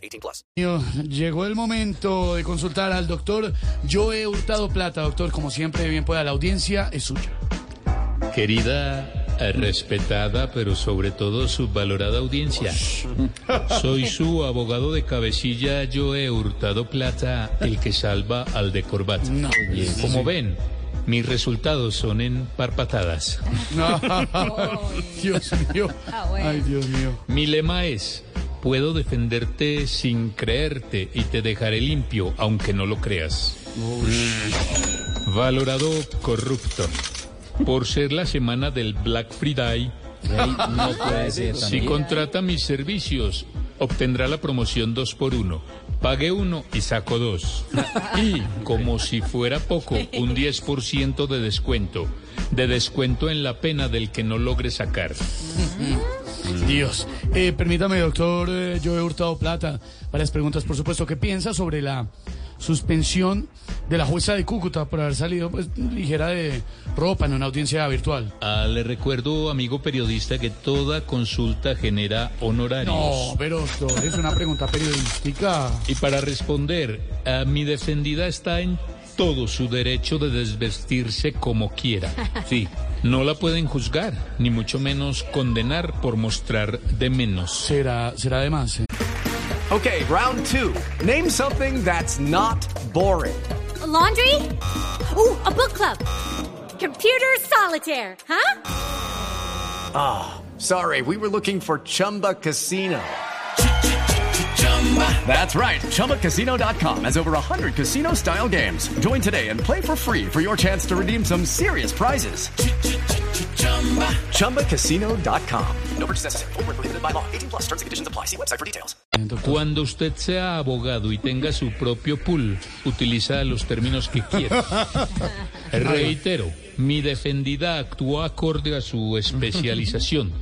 18 plus. Llegó el momento de consultar al doctor Joe Hurtado Plata. Doctor, como siempre, bien pueda, la audiencia es suya. Querida, respetada, pero sobre todo subvalorada audiencia. Soy su abogado de cabecilla, Joe Hurtado Plata, el que salva al de corbata. No, Como ven, mis resultados son en parpatadas. Dios mío. Ay, Dios mío. Mi lema es, puedo defenderte sin creerte y te dejaré limpio, aunque no lo creas. Valorado corrupto. Por ser la semana del Black Friday, No puede ser Si contrata mis servicios, obtendrá la promoción 2 por 1 Pague uno y saco dos. Y, como si fuera poco, un 10% de descuento. De descuento en la pena del que no logre sacar. Dios. Eh, permítame, doctor eh, Joe Hurtado Plata, varias preguntas, por supuesto. ¿Qué piensa sobre la suspensión de la jueza de Cúcuta por haber salido pues, ligera de ropa en una audiencia virtual? Ah, le recuerdo, amigo periodista, que toda consulta genera honorarios. No, pero doctor, es una pregunta periodística. Y para responder, a mi defendida está en todo su derecho de desvestirse como quiera. Sí, no la pueden juzgar, ni mucho menos condenar por mostrar de menos. Será, será de más. eh. Okay, round two. Name something that's not boring. A laundry? Ooh, a book club. Computer solitaire, huh? Sorry, we were looking for Chumba Casino. That's right. ChumbaCasino.com has over 100 casino style games. Join today and play for free for your chance to redeem some serious prizes. ChumbaCasino.com. No purchase necessary. Void were prohibited by law. 18 plus. Terms and conditions apply. See website for details. Cuando usted sea abogado y tenga su propio pool, utiliza los términos que quiera. Reitero, mi defendida actuó acorde a su especialización.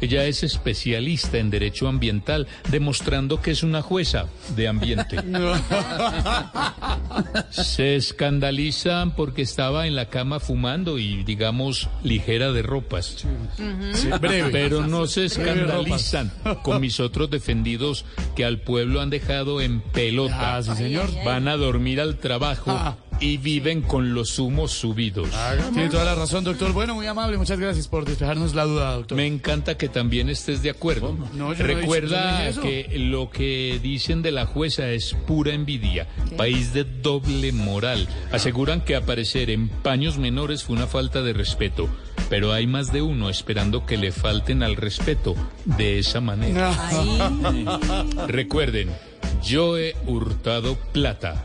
Ella es especialista en derecho ambiental, demostrando que es una jueza de ambiente. Se escandalizan porque estaba en la cama fumando y, digamos, ligera de ropas. Sí, breve. Pero no se escandalizan con mis otros defendidos que al pueblo han dejado en pelota. Ah, sí, señor. Van a dormir al trabajo Ah. Y viven con los humos subidos. Tiene toda la razón, doctor. Bueno, muy amable. Muchas gracias por despejarnos la duda, doctor. Me encanta que también estés de acuerdo. No, yo no he dicho- yo no Recuerda que lo que dicen de la jueza es pura envidia, país de doble moral. Aseguran que aparecer en paños menores fue una falta de respeto, pero hay más de uno esperando que le falten al respeto de esa manera. Recuerden, yo he hurtado plata,